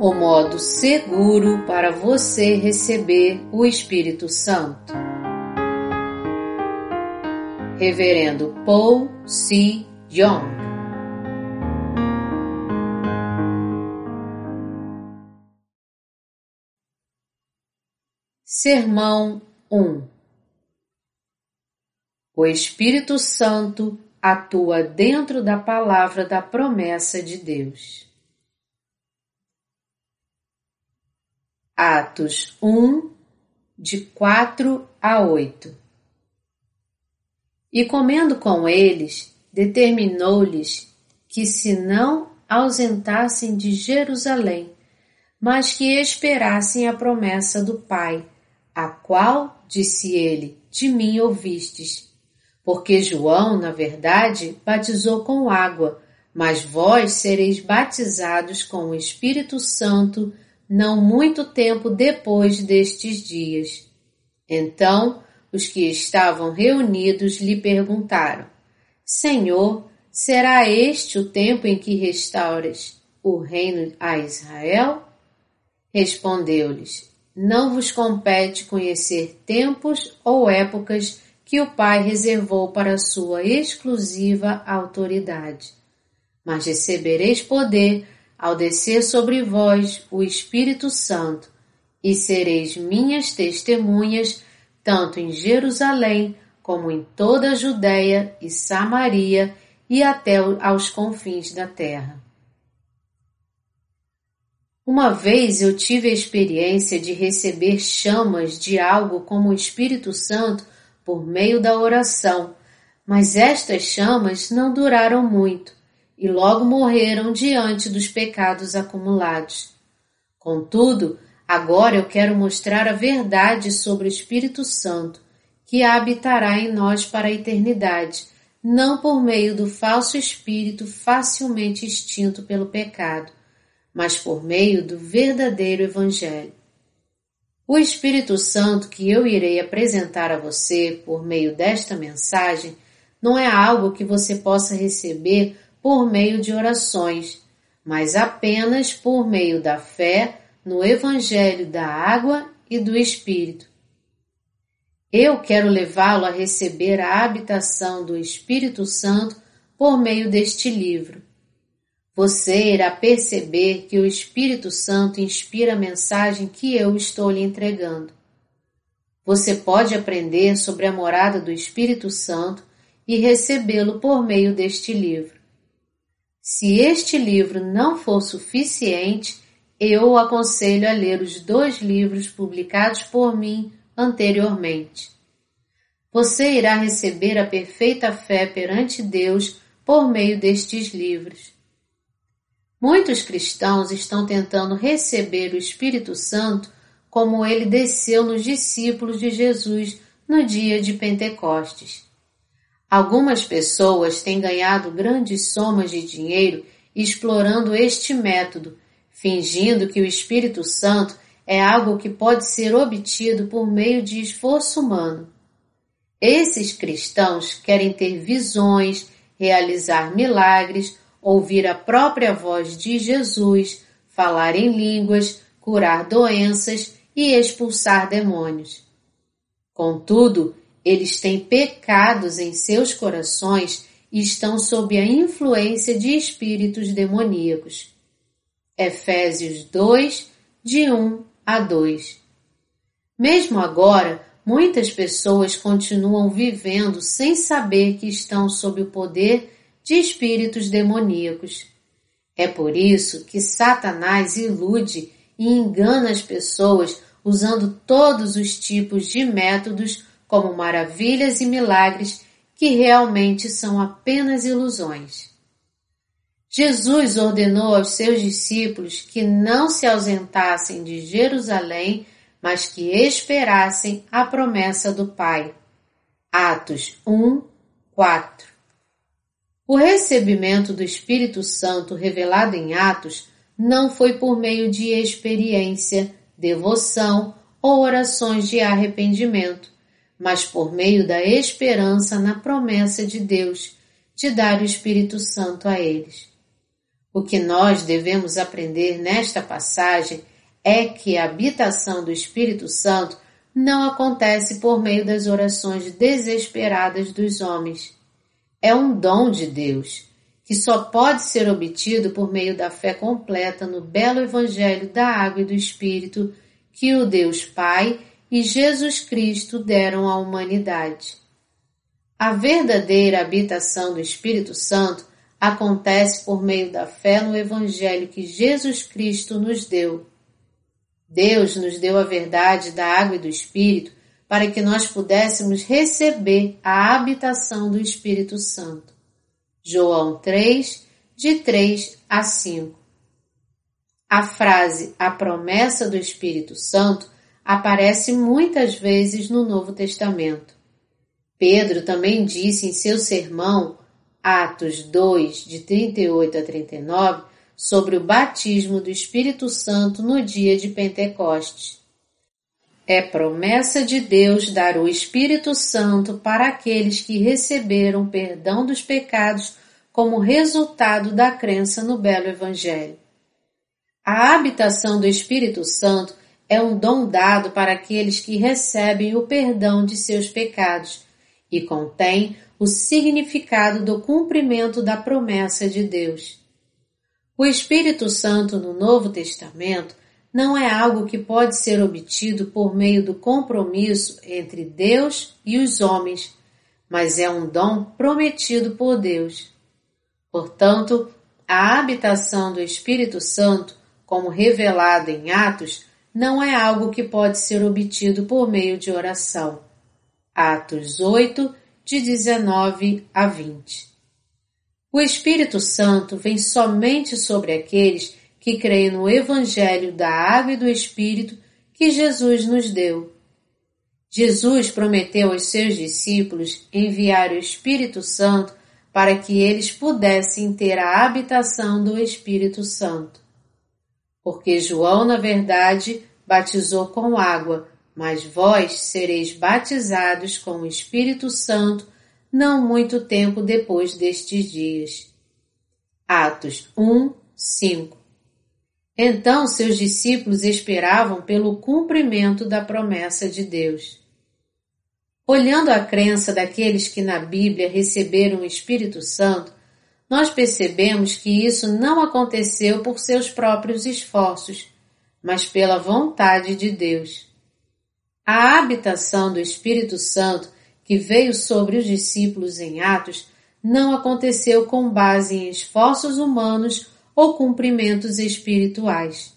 o modo seguro para você receber o Espírito Santo. Reverendo Paul C. Young Sermão 1 O Espírito Santo atua dentro da palavra da promessa de Deus. Atos 1, de 4 a 8 E comendo com eles, determinou-lhes que se não ausentassem de Jerusalém, mas que esperassem a promessa do Pai, a qual, disse ele, de mim ouvistes. Porque João, na verdade, batizou com água, mas vós sereis batizados com o Espírito Santo não muito tempo depois destes dias. Então os que estavam reunidos lhe perguntaram: Senhor, será este o tempo em que restaures o reino a Israel? Respondeu-lhes: Não vos compete conhecer tempos ou épocas que o Pai reservou para sua exclusiva autoridade. Mas recebereis poder ao descer sobre vós o Espírito Santo, e sereis minhas testemunhas, tanto em Jerusalém como em toda a Judéia e Samaria e até aos confins da terra. Uma vez eu tive a experiência de receber chamas de algo como o Espírito Santo por meio da oração, mas estas chamas não duraram muito e logo morreram diante dos pecados acumulados. Contudo, agora eu quero mostrar a verdade sobre o Espírito Santo, que habitará em nós para a eternidade, não por meio do falso espírito facilmente extinto pelo pecado, mas por meio do verdadeiro Evangelho. O Espírito Santo que eu irei apresentar a você por meio desta mensagem não é algo que você possa receber por meio de orações, mas apenas por meio da fé no Evangelho da Água e do Espírito. Eu quero levá-lo a receber a habitação do Espírito Santo por meio deste livro. Você irá perceber que o Espírito Santo inspira a mensagem que eu estou lhe entregando. Você pode aprender sobre a morada do Espírito Santo e recebê-lo por meio deste livro. Se este livro não for suficiente, eu o aconselho a ler os dois livros publicados por mim anteriormente. Você irá receber a perfeita fé perante Deus por meio destes livros. Muitos cristãos estão tentando receber o Espírito Santo como ele desceu nos discípulos de Jesus no dia de Pentecostes. Algumas pessoas têm ganhado grandes somas de dinheiro explorando este método, fingindo que o Espírito Santo é algo que pode ser obtido por meio de esforço humano. Esses cristãos querem ter visões, realizar milagres, ouvir a própria voz de Jesus, falar em línguas, curar doenças e expulsar demônios. Contudo, eles têm pecados em seus corações e estão sob a influência de espíritos demoníacos. Efésios 2, de 1 a 2. Mesmo agora, muitas pessoas continuam vivendo sem saber que estão sob o poder de espíritos demoníacos. É por isso que Satanás ilude e engana as pessoas usando todos os tipos de métodos como maravilhas e milagres que realmente são apenas ilusões. Jesus ordenou aos seus discípulos que não se ausentassem de Jerusalém, mas que esperassem a promessa do Pai. Atos 1, 4 O recebimento do Espírito Santo revelado em Atos não foi por meio de experiência, devoção ou orações de arrependimento, mas por meio da esperança na promessa de Deus de dar o Espírito Santo a eles. O que nós devemos aprender nesta passagem é que a habitação do Espírito Santo não acontece por meio das orações desesperadas dos homens. É um dom de Deus, que só pode ser obtido por meio da fé completa no belo Evangelho da Água e do Espírito que o Deus Pai e Jesus Cristo deram à humanidade. A verdadeira habitação do Espírito Santo acontece por meio da fé no Evangelho que Jesus Cristo nos deu. Deus nos deu a verdade da água e do Espírito para que nós pudéssemos receber a habitação do Espírito Santo. João 3, de 3 a 5. A frase a promessa do Espírito Santo aparece muitas vezes no Novo Testamento. Pedro também disse em seu sermão, Atos 2, de 38 a 39, sobre o batismo do Espírito Santo no dia de Pentecostes. É promessa de Deus dar o Espírito Santo para aqueles que receberam perdão dos pecados como resultado da crença no belo Evangelho. A habitação do Espírito Santo é um dom dado para aqueles que recebem o perdão de seus pecados e contém o significado do cumprimento da promessa de Deus. O Espírito Santo no Novo Testamento não é algo que pode ser obtido por meio do compromisso entre Deus e os homens, mas é um dom prometido por Deus. Portanto, a habitação do Espírito Santo, como revelado em Atos, não é algo que pode ser obtido por meio de oração. Atos 8, de 19 a 20. O Espírito Santo vem somente sobre aqueles que creem no Evangelho da Água e do Espírito que Jesus nos deu. Jesus prometeu aos seus discípulos enviar o Espírito Santo para que eles pudessem ter a habitação do Espírito Santo. Porque João, na verdade, batizou com água, mas vós sereis batizados com o Espírito Santo não muito tempo depois destes dias. Atos 1, 5 Então seus discípulos esperavam pelo cumprimento da promessa de Deus. Olhando a crença daqueles que na Bíblia receberam o Espírito Santo, nós percebemos que isso não aconteceu por seus próprios esforços, mas pela vontade de Deus. A habitação do Espírito Santo que veio sobre os discípulos em Atos não aconteceu com base em esforços humanos ou cumprimentos espirituais.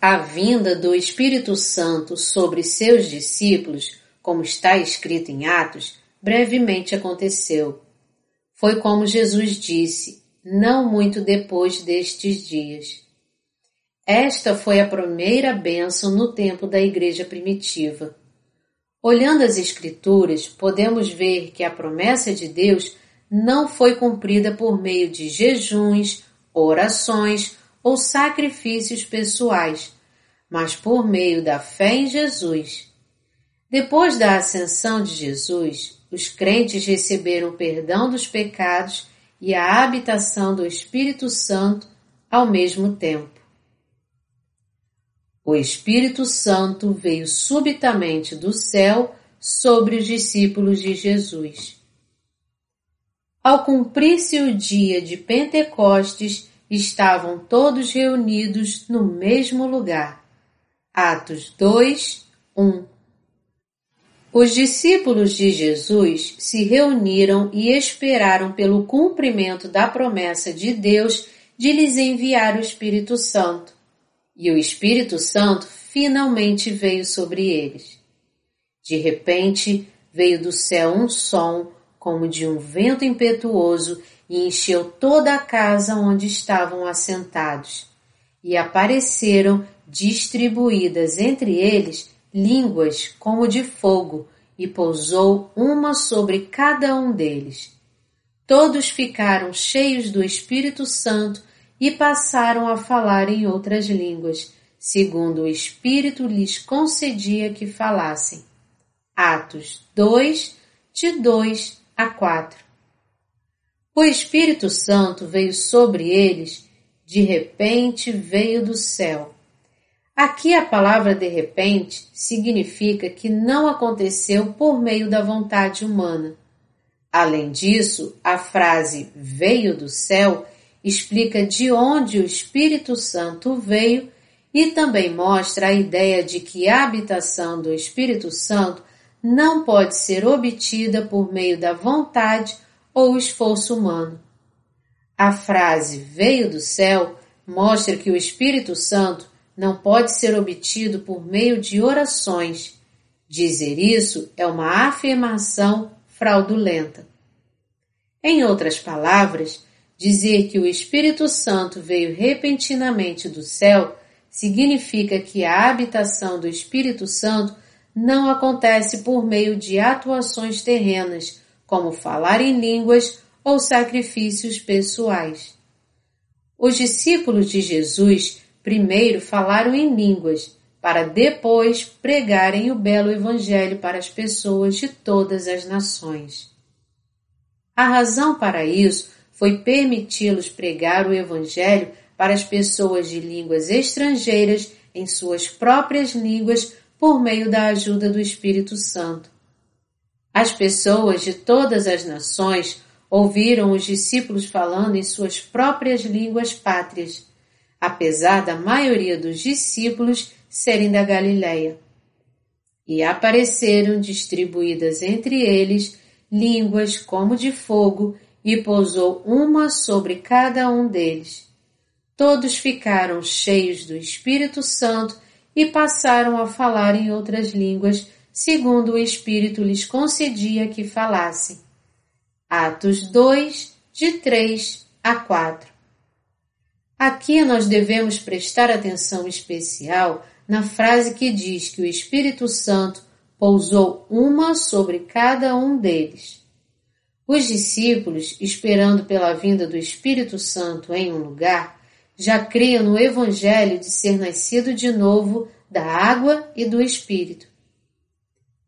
A vinda do Espírito Santo sobre seus discípulos, como está escrito em Atos, brevemente aconteceu. Foi como Jesus disse, não muito depois destes dias. Esta foi a primeira bênção no tempo da igreja primitiva. Olhando as Escrituras, podemos ver que a promessa de Deus não foi cumprida por meio de jejuns, orações ou sacrifícios pessoais, mas por meio da fé em Jesus. Depois da ascensão de Jesus, os crentes receberam o perdão dos pecados e a habitação do Espírito Santo ao mesmo tempo. O Espírito Santo veio subitamente do céu sobre os discípulos de Jesus. Ao cumprir-se o dia de Pentecostes, estavam todos reunidos no mesmo lugar. Atos 2, 1 Os discípulos de Jesus se reuniram e esperaram pelo cumprimento da promessa de Deus de lhes enviar o Espírito Santo e o Espírito Santo finalmente veio sobre eles. De repente veio do céu um som como de um vento impetuoso e encheu toda a casa onde estavam assentados. E apareceram distribuídas entre eles línguas como de fogo, e pousou uma sobre cada um deles. Todos ficaram cheios do Espírito Santo e passaram a falar em outras línguas, segundo o Espírito lhes concedia que falassem. Atos 2, de 2 a 4. O Espírito Santo veio sobre eles, de repente veio do céu. Aqui a palavra de repente significa que não aconteceu por meio da vontade humana. Além disso, a frase veio do céu explica de onde o Espírito Santo veio e também mostra a ideia de que a habitação do Espírito Santo não pode ser obtida por meio da vontade ou esforço humano. A frase veio do céu mostra que o Espírito Santo não pode ser obtido por meio de orações. Dizer isso é uma afirmação fraudulenta. Em outras palavras, dizer que o Espírito Santo veio repentinamente do céu significa que a habitação do Espírito Santo não acontece por meio de atuações terrenas, como falar em línguas ou sacrifícios pessoais. Os discípulos de Jesus primeiro falaram em línguas, para depois pregarem o belo Evangelho para as pessoas de todas as nações. A razão para isso foi permiti-los pregar o Evangelho para as pessoas de línguas estrangeiras em suas próprias línguas por meio da ajuda do Espírito Santo. As pessoas de todas as nações ouviram os discípulos falando em suas próprias línguas pátrias, apesar da maioria dos discípulos serem da Galiléia. E apareceram distribuídas entre eles línguas como de fogo, e pousou uma sobre cada um deles. Todos ficaram cheios do Espírito Santo e passaram a falar em outras línguas, segundo o Espírito lhes concedia que falassem. Atos 2, de 3 a 4. Aqui nós devemos prestar atenção especial na frase que diz que o Espírito Santo pousou uma sobre cada um deles. Os discípulos, esperando pela vinda do Espírito Santo em um lugar, já cria no Evangelho de ser nascido de novo da água e do Espírito.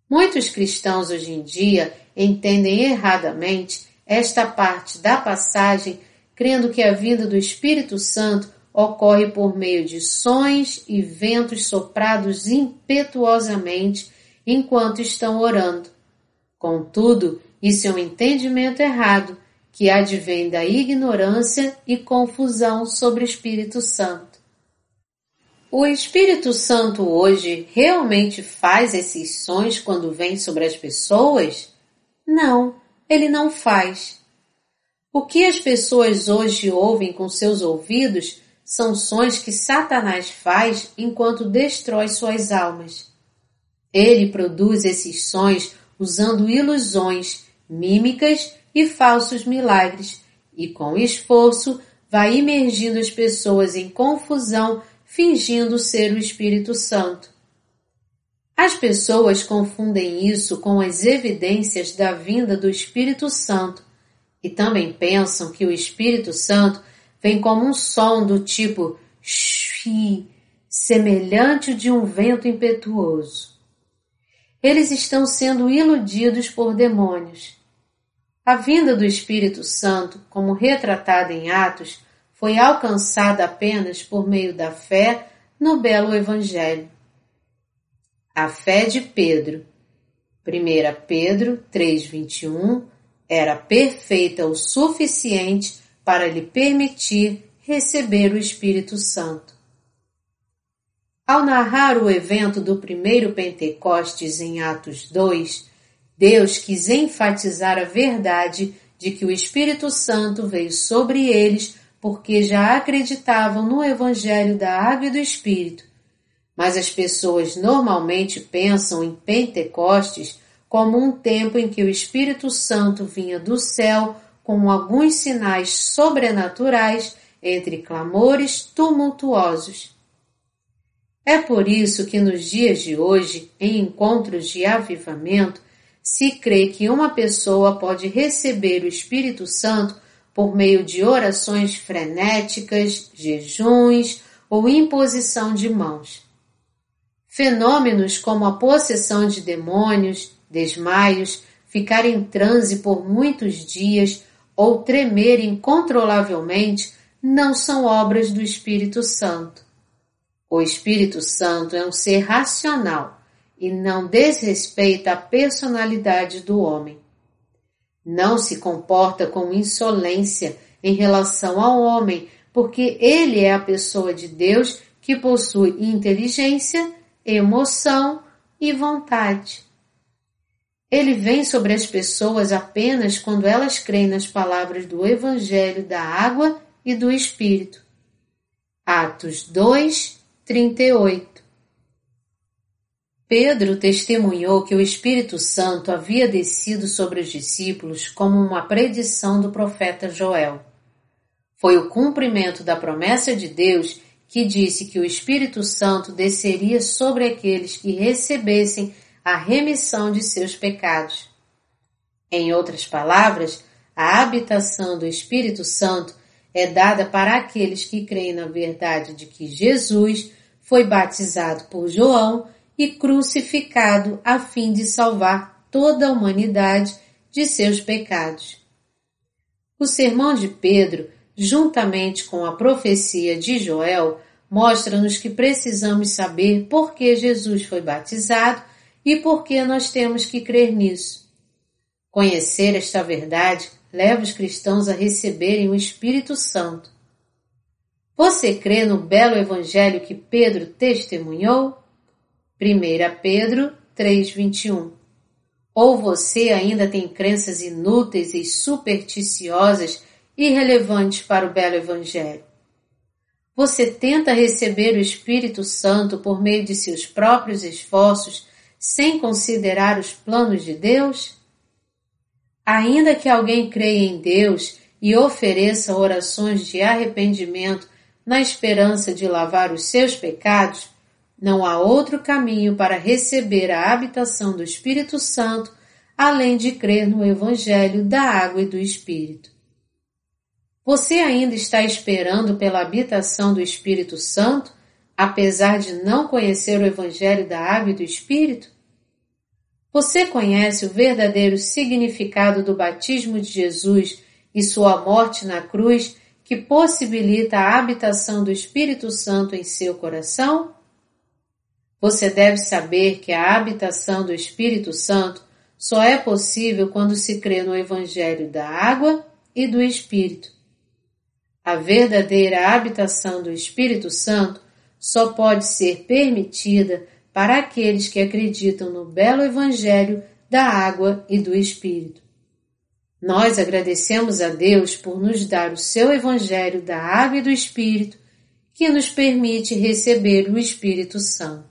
Muitos cristãos hoje em dia entendem erradamente esta parte da passagem, crendo que a vinda do Espírito Santo ocorre por meio de sons e ventos soprados impetuosamente enquanto estão orando. Contudo, isso é um entendimento errado que advém da ignorância e confusão sobre o Espírito Santo. O Espírito Santo hoje realmente faz esses sons quando vem sobre as pessoas? Não, ele não faz. O que as pessoas hoje ouvem com seus ouvidos são sons que Satanás faz enquanto destrói suas almas. Ele produz esses sons usando ilusões, mímicas e falsos milagres, e com esforço vai imergindo as pessoas em confusão, fingindo ser o Espírito Santo. As pessoas confundem isso com as evidências da vinda do Espírito Santo e também pensam que o Espírito Santo vem como um som do tipo shi, semelhante de um vento impetuoso. Eles estão sendo iludidos por demônios. A vinda do Espírito Santo, como retratada em Atos, foi alcançada apenas por meio da fé no belo Evangelho. A fé de Pedro, 1 Pedro 3,21, era perfeita o suficiente para lhe permitir receber o Espírito Santo. Ao narrar o evento do primeiro Pentecostes em Atos 2, Deus quis enfatizar a verdade de que o Espírito Santo veio sobre eles porque já acreditavam no Evangelho da Água e do Espírito. Mas as pessoas normalmente pensam em Pentecostes como um tempo em que o Espírito Santo vinha do céu com alguns sinais sobrenaturais entre clamores tumultuosos. É por isso que nos dias de hoje, em encontros de avivamento, se crê que uma pessoa pode receber o Espírito Santo por meio de orações frenéticas, jejuns ou imposição de mãos. Fenômenos como a possessão de demônios, desmaios, ficar em transe por muitos dias ou tremer incontrolavelmente não são obras do Espírito Santo. O Espírito Santo é um ser racional e não desrespeita a personalidade do homem. Não se comporta com insolência em relação ao homem, porque ele é a pessoa de Deus que possui inteligência, emoção e vontade. Ele vem sobre as pessoas apenas quando elas creem nas palavras do Evangelho da água e do Espírito. Atos 2, 38 Pedro testemunhou que o Espírito Santo havia descido sobre os discípulos como uma predição do profeta Joel. Foi o cumprimento da promessa de Deus que disse que o Espírito Santo desceria sobre aqueles que recebessem a remissão de seus pecados. Em outras palavras, a habitação do Espírito Santo é dada para aqueles que creem na verdade de que Jesus foi batizado por João e crucificado a fim de salvar toda a humanidade de seus pecados. O sermão de Pedro, juntamente com a profecia de Joel, mostra-nos que precisamos saber por que Jesus foi batizado e por que nós temos que crer nisso. Conhecer esta verdade leva os cristãos a receberem o Espírito Santo. Você crê no belo evangelho que Pedro testemunhou? 1 Pedro 3:21. Ou você ainda tem crenças inúteis e supersticiosas irrelevantes para o belo evangelho? Você tenta receber o Espírito Santo por meio de seus próprios esforços sem considerar os planos de Deus? Ainda que alguém creia em Deus e ofereça orações de arrependimento na esperança de lavar os seus pecados, não há outro caminho para receber a habitação do Espírito Santo além de crer no Evangelho da Água e do Espírito. Você ainda está esperando pela habitação do Espírito Santo, apesar de não conhecer o Evangelho da Água e do Espírito? Você conhece o verdadeiro significado do batismo de Jesus e sua morte na cruz que possibilita a habitação do Espírito Santo em seu coração? Você deve saber que a habitação do Espírito Santo só é possível quando se crê no Evangelho da água e do Espírito. A verdadeira habitação do Espírito Santo só pode ser permitida para aqueles que acreditam no belo Evangelho da água e do Espírito. Nós agradecemos a Deus por nos dar o seu Evangelho da água e do Espírito, que nos permite receber o Espírito Santo.